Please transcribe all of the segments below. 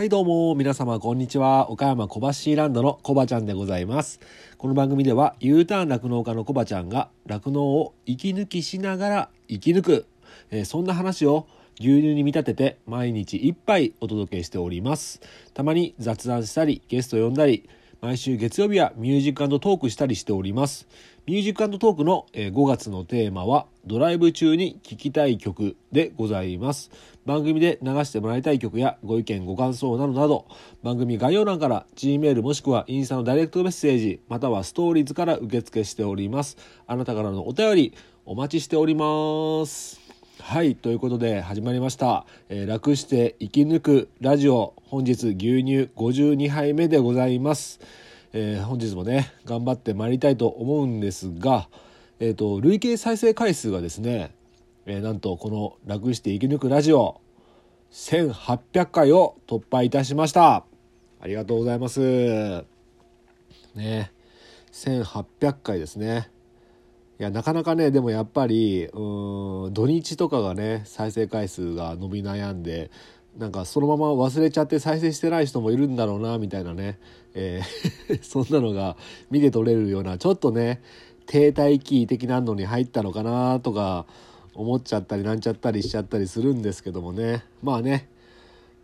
はいどうも。皆様こんにちは。岡山小橋ランドのコバちゃんでございます。この番組では U ターン酪農家のコバちゃんが酪農を息抜きしながら生き抜く、えーそんな話を牛乳に見立てて毎日一杯お届けしております。たまに雑談したりゲスト呼んだり毎週月曜日はミュージックトークしたりしております。ミュージックトークの5月のテーマはドライブ中に聴きたい曲でございます。番組で流してもらいたい曲やご意見ご感想などなど番組概要欄から G メールもしくはインスタのダイレクトメッセージまたはストーリーズから受付しております。あなたからのお便りお待ちしております。はいということで始まりました、えー楽して生き抜くラジオ。本日牛乳52杯目でございます、えー本日もね頑張ってまいりたいと思うんですがえっ、と累計再生回数がですね、えーなんとこの楽して生き抜くラジオ1800回を突破いたしました。ありがとうございます。ね1800回ですね。いやなかなかねでもやっぱりうん土日とかがね再生回数が伸び悩んでなんかそのまま忘れちゃって再生してない人もいるんだろうなみたいなね、えー そんなのが見て取れるようなちょっとね停滞期的なのに入ったのかなとか思っちゃったりなんちゃったりしちゃったりするんですけどもね。まあね。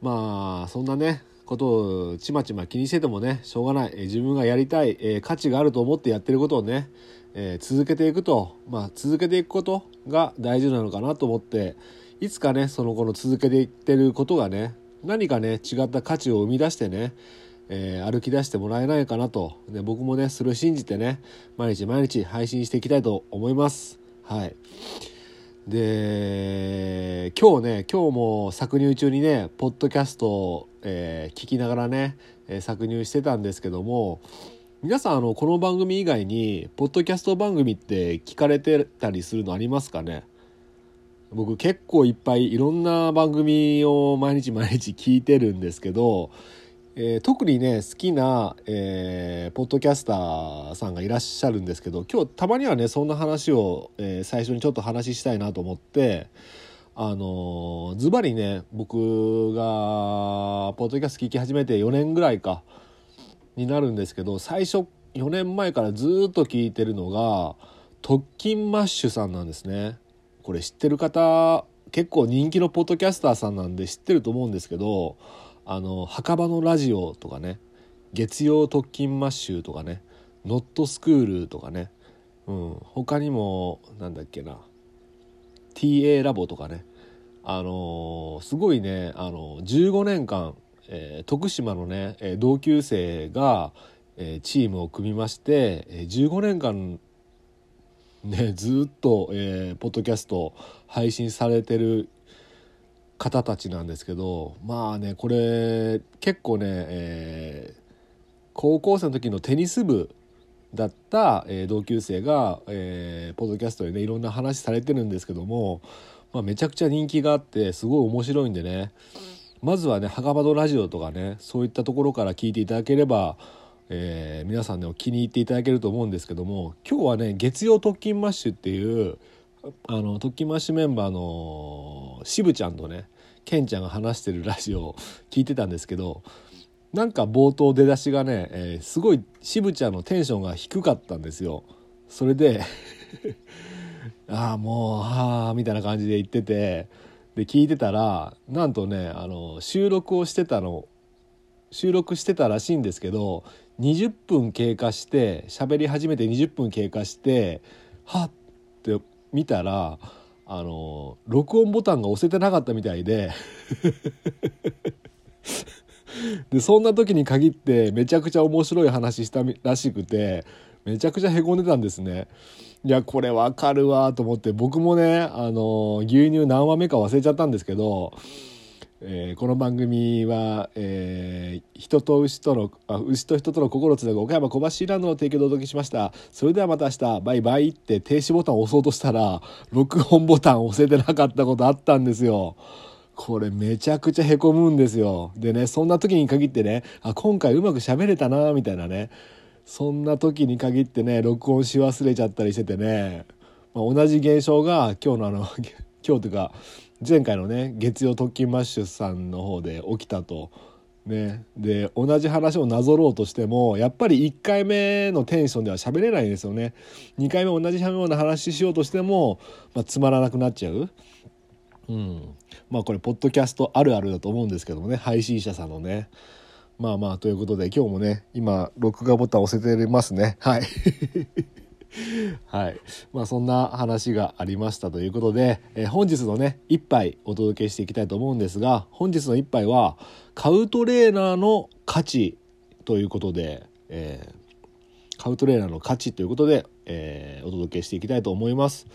まあそんなねことをちまちま気にしててもねしょうがない、え自分がやりたい、え価値があると思ってやってることをね、え続けていくとまあ続けていくことが大事なのかなと思っていつかねそのこの続けていってることがね何かね違った価値を生み出してね、えー歩き出してもらえないかなと、ね、僕もねそれを信じてね毎日毎日配信していきたいと思います。はい。で今日ね今日も搾乳中にねポッドキャストを、えー聞きながらね、えー搾乳してたんですけども皆さんあのこの番組以外にポッドキャスト番組って聞かれてたりするのありますかね？僕結構いっぱいいろんな番組を毎日毎日聞いてるんですけど、えー特にね好きな、えーポッドキャスターさんがいらっしゃるんですけど今日たまにはねそんな話を、えー最初にちょっと話したいなと思ってあのーズバリね僕がポッドキャスト聞き始めて4年ぐらいかになるんですけど最初4年前からずっと聞いてるのが特勤マッシュさんなんですね。これ知ってる方結構人気のポッドキャスターさんなんで知ってると思うんですけどあの墓場のラジオとかね月曜特勤マッシュとかねノットスクールとかね、うん、他にもなんだっけな TA ラボとかねあのすごいねあの15年間、えー徳島のねえ同級生が、えチームを組みまして、え15年間ねずっと、えーポッドキャスト配信されてる方たちなんですけどまあねこれ結構ね、えー高校生の時のテニス部だった、えー同級生が、えーポッドキャストでねいろんな話されてるんですけども、まあ、めちゃくちゃ人気があってすごい面白いんでね。まずはね墓場のラジオとかねそういったところから聞いていただければ、えー皆さんね気に入っていただけると思うんですけども今日はね月曜特勤マッシュっていうあの特勤マッシュメンバーの渋ちゃんとねケンちゃんが話してるラジオを聞いてたんですけどなんか冒頭出だしがね、えーすごい渋ちゃんのテンションが低かったんですよ。それで ああもうはあみたいな感じで言っててで聞いてたらなんとねあの収録をしてたの収録してたらしいんですけど20分経過して喋り始めて20分経過してはっって見たらあの録音ボタンが押せてなかったみたいで でそんな時に限ってめちゃくちゃ面白い話したらしくてめちゃくちゃへこんでたんですね。いやこれわかるわと思って僕もねあの牛乳何話目か忘れちゃったんですけど、えーこの番組は、えー人と牛とのあ牛と人との心をつなぐ岡山小橋ランドの提供でお届けしましたそれではまた明日バイバイって停止ボタンを押そうとしたら録音ボタンを押せてなかったことあったんですよ。これめちゃくちゃへこむんですよ。でねそんな時に限ってねあ今回うまく喋れたなみたいなねそんな時に限ってね録音し忘れちゃったりしててね、まあ、同じ現象が今日のあの 今日というか前回のね月曜特勤マッシュさんの方で起きたと。ね、で同じ話をなぞろうとしてもやっぱり1回目のテンションでは喋れないんですよね。2回目同じような話しようとしても、まあ、つまらなくなっちゃう、うん、まあこれポッドキャストあるあるだと思うんですけどもね。配信者さんのね。まあまあということで今日もね今録画ボタン押せてますね。はい。はい。まあそんな話がありましたということで、えー、本日のね、一杯お届けしていきたいと思うんですが、本日の一杯は、カウトレーナーの価値ということで、えー、カウトレーナーの価値ということで、えー、お届けしていきたいと思います。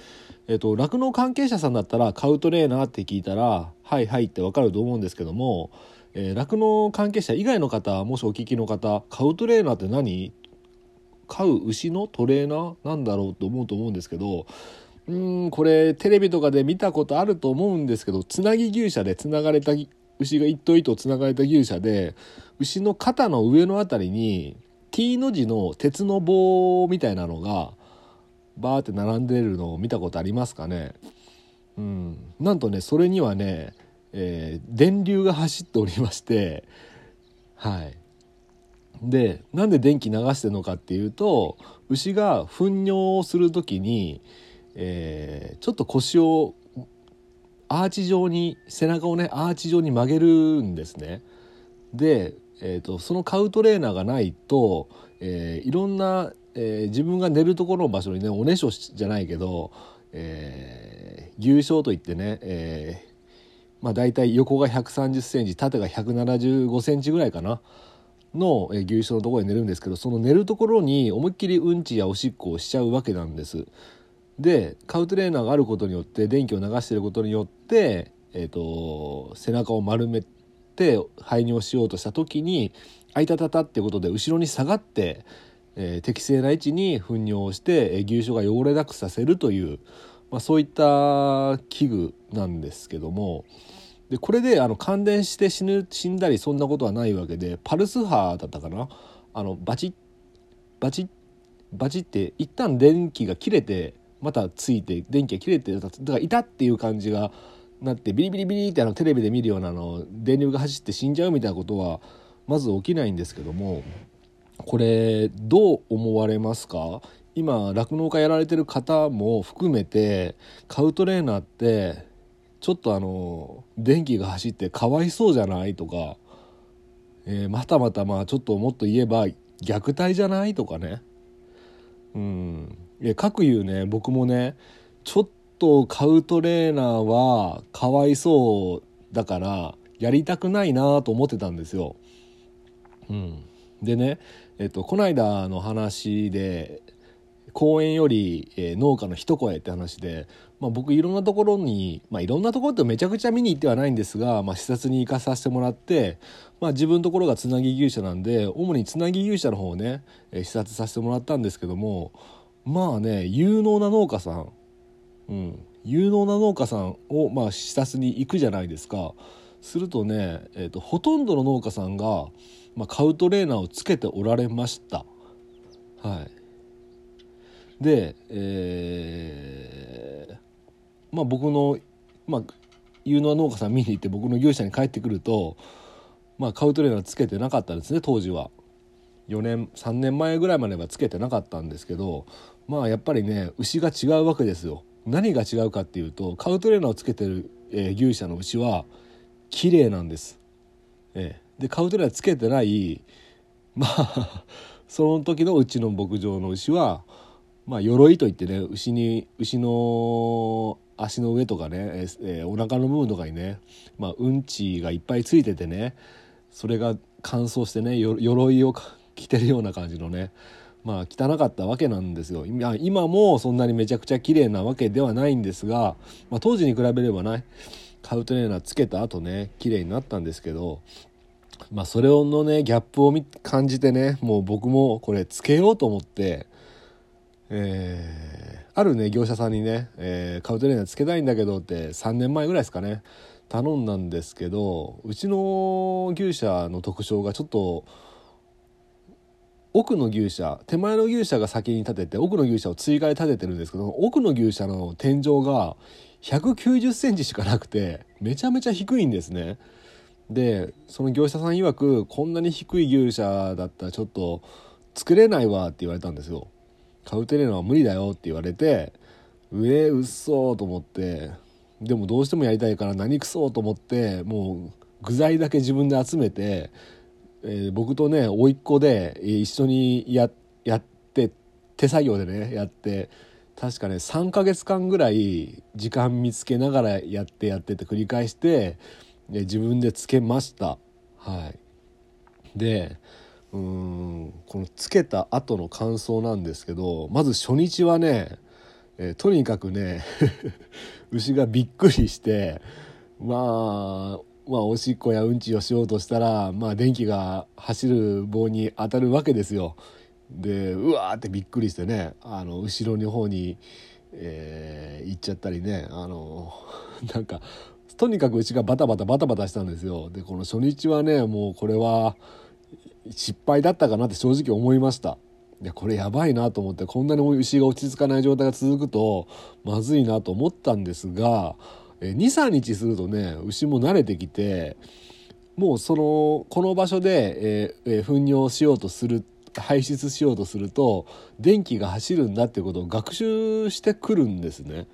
えっ、と、酪農関係者さんだったら、カウトレーナーって聞いたら、はいはいってわかると思うんですけども、え酪、農関係者以外の方、もしお聞きの方、カウトレーナーって何飼う牛のトレーナーなんだろうと思うと思うんですけどうんこれテレビとかで見たことあると思うんですけどつなぎ牛舎でつながれた牛が一頭一頭つながれた牛舎で牛の肩の上の辺りに T の字の鉄の棒みたいなのがバーって並んでるのを見たことありますかね。うん。なんとねそれにはね、えー、電流が走っておりましてはい。でなんで電気流してるのかっていうと牛が糞尿をする時に、えー、ちょっと腰をアーチ状に背中をねアーチ状に曲げるんですね。で、えーと、そのカウトレーナーがないと、えー、いろんな、えー、自分が寝るところの場所にねおねしょじゃないけど、えー、牛床といってね、えーまあ、大体横が1 3 0センチ縦が1 7 5センチぐらいかな。の牛舎のところに寝るんですけどその寝るところに思いっきりうんちやおしっこをしちゃうわけなんです。でカウトレーナーがあることによって電気を流してることによって、えーと、背中を丸めて排尿しようとした時に「あいたたた」ってことで後ろに下がって、えー、適正な位置に糞尿をして、えー、牛舎が汚れなくさせるという、まあ、そういった器具なんですけども。でこれであの感電して死ぬ死んだりそんなことはないわけでパルス波だったかな？あのバチッバチッバチッって一旦電気が切れてまたついて電気が切れてだからいたっていう感じがなってビリビリビリってあのテレビで見るようなの電流が走って死んじゃうみたいなことはまず起きないんですけどもこれどう思われますか？今酪農家やられてる方も含めてカウトレーナーってちょっとあの電気が走ってかわいそうじゃないとか、えー、またまたまあちょっともっと言えば虐待じゃないとかね。うん。いや各言うね。僕もねちょっとカウトレーナーはかわいそうだからやりたくないなと思ってたんですよ。うん、でね、えっと、この間の話で公園より、えー、農家の一声って話で、まあ、僕いろんなところに、まあ、いろんなところってめちゃくちゃ見に行ってはないんですが、まあ、視察に行かさせてもらって、まあ、自分のところがつなぎ牛舎なんで主につなぎ牛舎の方をね、え、視察させてもらったんですけどもまあね有能な農家さん、うん、有能な農家さんを、まあ、視察に行くじゃないですか。するとね、えーと、とほとんどの農家さんが、まあ、カウトレーナーをつけておられました。はい、で、えー、まあ僕の、まあ、有能農家さん見に行って僕の牛舎に帰ってくると、まあ、カウトレーナーつけてなかったんですね当時は。4年3年前ぐらいまではつけてなかったんですけどまあやっぱりね牛が違うわけですよ。何が違うかっていうとカウトレーナーをつけてる、えー、牛舎の牛は綺麗なんです。えー、でカウトレーナーつけてないまあ その時のうちの牧場の牛はまあ鎧といってね牛に牛の足の上とかね、えー、お腹の部分とかにね、まあ、うんちがいっぱいついててねそれが乾燥してね鎧を着てるような感じのねまあ汚かったわけなんですよ。今今もそんなにめちゃくちゃ綺麗なわけではないんですが、まあ、当時に比べればねカウトレーナーつけた後ね綺麗になったんですけどまあそれのねギャップを感じてねもう僕もこれつけようと思ってえー、あるね業者さんにね、えー、カウントレーナーつけたいんだけどって3年前ぐらいですかね頼んだんですけどうちの牛舎の特徴がちょっと奥の牛舎手前の牛舎が先に立てて奥の牛舎を追加で立ててるんですけど奥の牛舎の天井が190センチしかなくてめちゃめちゃ低いんですね。でその業者さん曰くこんなに低い牛舎だったらちょっと作れないわって言われたんですよカウテレーナは無理だよって言われて上うっそーと思ってでもどうしてもやりたいから何くそーと思ってもう具材だけ自分で集めて、えー、僕とね甥っ子で一緒にややって手作業でねやって確かね3ヶ月間ぐらい時間見つけながらやってやってって繰り返して自分でつけました。はい。でうんこのつけた後の感想なんですけどまず初日はね、えー、とにかくね 牛がびっくりしてまあまあおしっこやうんちをしようとしたらまあ電気が走る棒に当たるわけですよ。でうわーってびっくりしてねあの後ろの方に、えー、行っちゃったりねあの なんかとにかく牛がバタバタバタバタしたんですよ。でこの初日はねもうこれは失敗だったかなって正直思いました。でこれやばいなと思ってこんなに牛が落ち着かない状態が続くとまずいなと思ったんですが23日するとね牛も慣れてきてもうそのこの場所で、えー、えー、糞尿しようとする排出しようとすると電気が走るんだっていうことを学習してくるんですね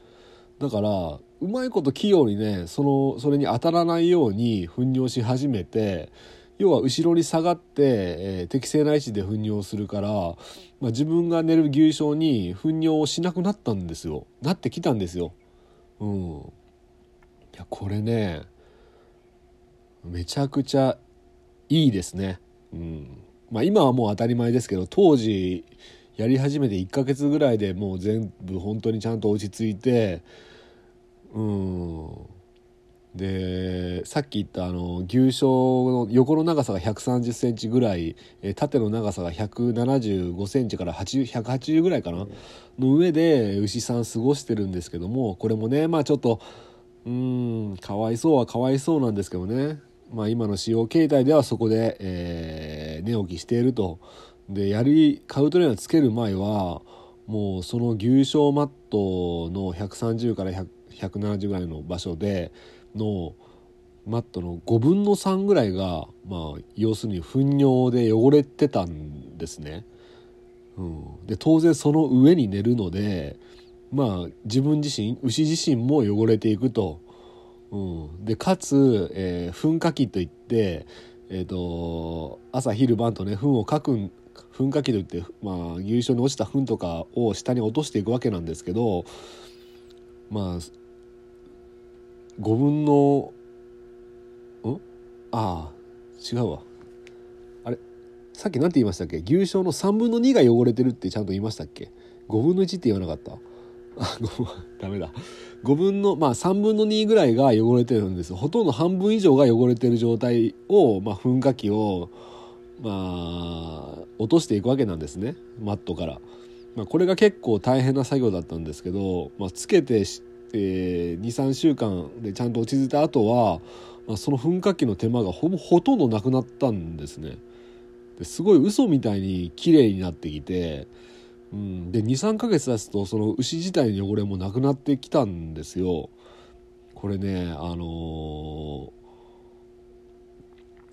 だからうまいこと器用にねそのそれに当たらないように糞尿し始めて要は後ろに下がって、えー、適正な位置で糞尿するから、まあ、自分が寝る牛床に糞尿をしなくなったんですよなってきたんですよ。うん、いやこれねめちゃくちゃいいですね。うんまあ、今はもう当たり前ですけど当時やり始めて1ヶ月ぐらいでもう全部本当にちゃんと落ち着いてうんでさっき言ったあの牛舎の横の長さが1 3 0センチぐらい縦の長さが1 7 5センチから180ぐらいかな、の上で牛さん過ごしてるんですけどもこれもねまあちょっとうんかわいそうはかわいそうなんですけどね、まあ、今の使用形態ではそこで、えー、寝起きしていると。でやりカウトレーナーつける前はもうその牛舎マットの130から170ぐらいの場所でのマットの5分の3ぐらいが、まあ、要するに糞尿で汚れてたんですね。うん、で当然その上に寝るのでまあ自分自身牛自身も汚れていくと。うん、でかつ、えー、噴火器といって、えーと、朝昼晩とね糞をかく噴火器といって、まあ、牛舎に落ちた糞とかを下に落としていくわけなんですけどまあ5分のん？ああ違うわ。あれさっき何て言いましたっけ？牛醤の3分の2が汚れてるってちゃんと言いましたっけ？5分の1って言わなかった？あ ダメだ。5分のまあ3分の2ぐらいが汚れてるんです。ほとんど半分以上が汚れてる状態を、まあ、噴火器をまあ落としていくわけなんですね。マットから。まあ、これが結構大変な作業だったんですけど、まあ、つけてえー、23週間でちゃんと落ち着いた後は、まあ、その噴火器の手間がほぼほとんどなくなったんですね。ですごい嘘みたいに綺麗になってきて、うん、で23ヶ月経つとその牛自体の汚れもなくなってきたんですよ。これねあのー、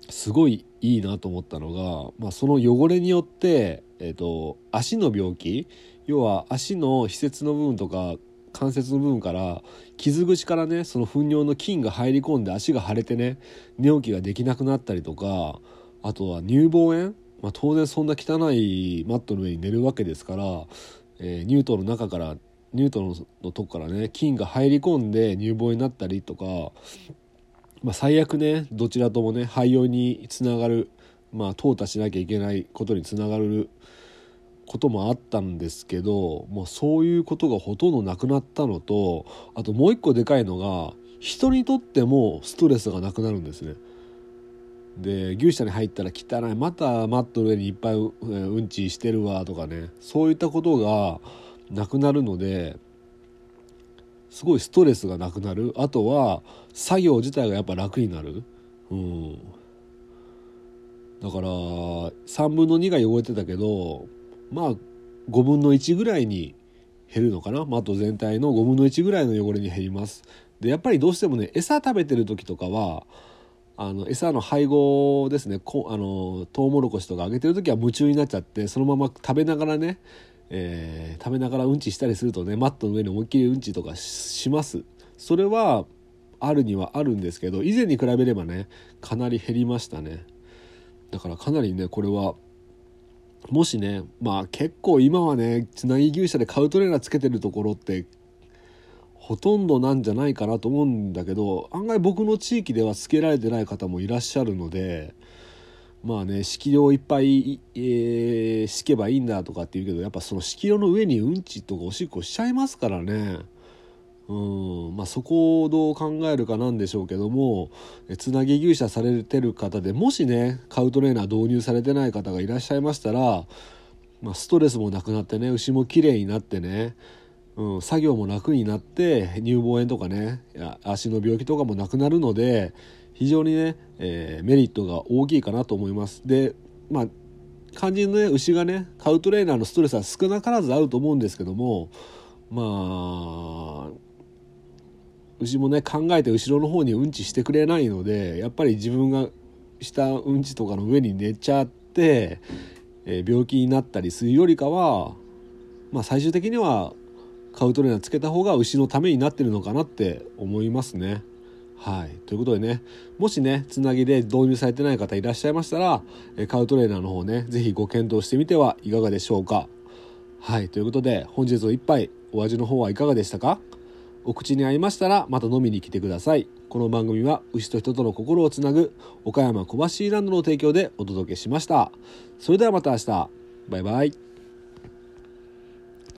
すごいいいなと思ったのが、まあ、その汚れによって、えーと足の病気要は足の施設の部分とか関節の部分から傷口からねその糞尿の菌が入り込んで足が腫れてね寝起きができなくなったりとかあとは乳房炎、まあ、当然そんな汚いマットの上に寝るわけですから、えー、乳頭の中から乳頭のとこからね菌が入り込んで乳房になったりとか、まあ、最悪ねどちらともね肺炎につながるまあ淘汰しなきゃいけないことにつながることもあったんですけどもうそういうことがほとんどなくなったのとあともう一個でかいのが人にとってもストレスがなくなるんですね。で牛舎に入ったら汚いまたマットの上にいっぱいうんちしてるわとかねそういったことがなくなるのですごいストレスがなくなるあとは作業自体がやっぱ楽になる。うんだから3分の2が汚れてたけどまあ5分の1ぐらいに減るのかな？マット全体の5分の1ぐらいの汚れに減ります。でやっぱりどうしてもね餌食べてる時とかはあの餌の配合ですね。こあのトウモロコシとかあげてる時は夢中になっちゃってそのまま食べながらね、えー、食べながらうんちしたりするとねマットの上に思いっきりうんちとかします。それはあるにはあるんですけど以前に比べればねかなり減りましたね。だからかなりねこれはもしねまあ結構今はねつなぎ牛舎でカウトレーナーつけてるところってほとんどなんじゃないかなと思うんだけど案外僕の地域ではつけられてない方もいらっしゃるのでまあね色量いっぱい、えー、敷けばいいんだとかって言うけどやっぱその色量の上にうんちとかおしっこしちゃいますからね。うんまあ、そこをどう考えるかなんでしょうけどもつなぎ牛舎されてる方でもしねカウトレーナー導入されてない方がいらっしゃいましたら、まあ、ストレスもなくなってね牛もきれいになってね、うん、作業も楽になって乳房炎とかね足の病気とかもなくなるので非常にね、えー、メリットが大きいかなと思います。でまあ肝心のね牛がねカウトレーナーのストレスは少なからずあると思うんですけどもまあ牛もね考えて後ろの方にうんちしてくれないのでやっぱり自分がしたうんちとかの上に寝ちゃって、えー、病気になったりするよりかは、まあ、最終的にはカウトレーナーつけた方が牛のためになってるのかなって思いますね。はい。ということでね、もしね、つなぎで導入されてない方いらっしゃいましたら、カウトレーナーの方ね、是非ご検討してみてはいかがでしょうか。はい。ということで、本日の一杯、お味の方はいかがでしたか？お口に合いましたらまた飲みに来てください。この番組は牛と人との心をつなぐ岡山小橋ランドの提供でお届けしました。それではまた明日。バイバイ。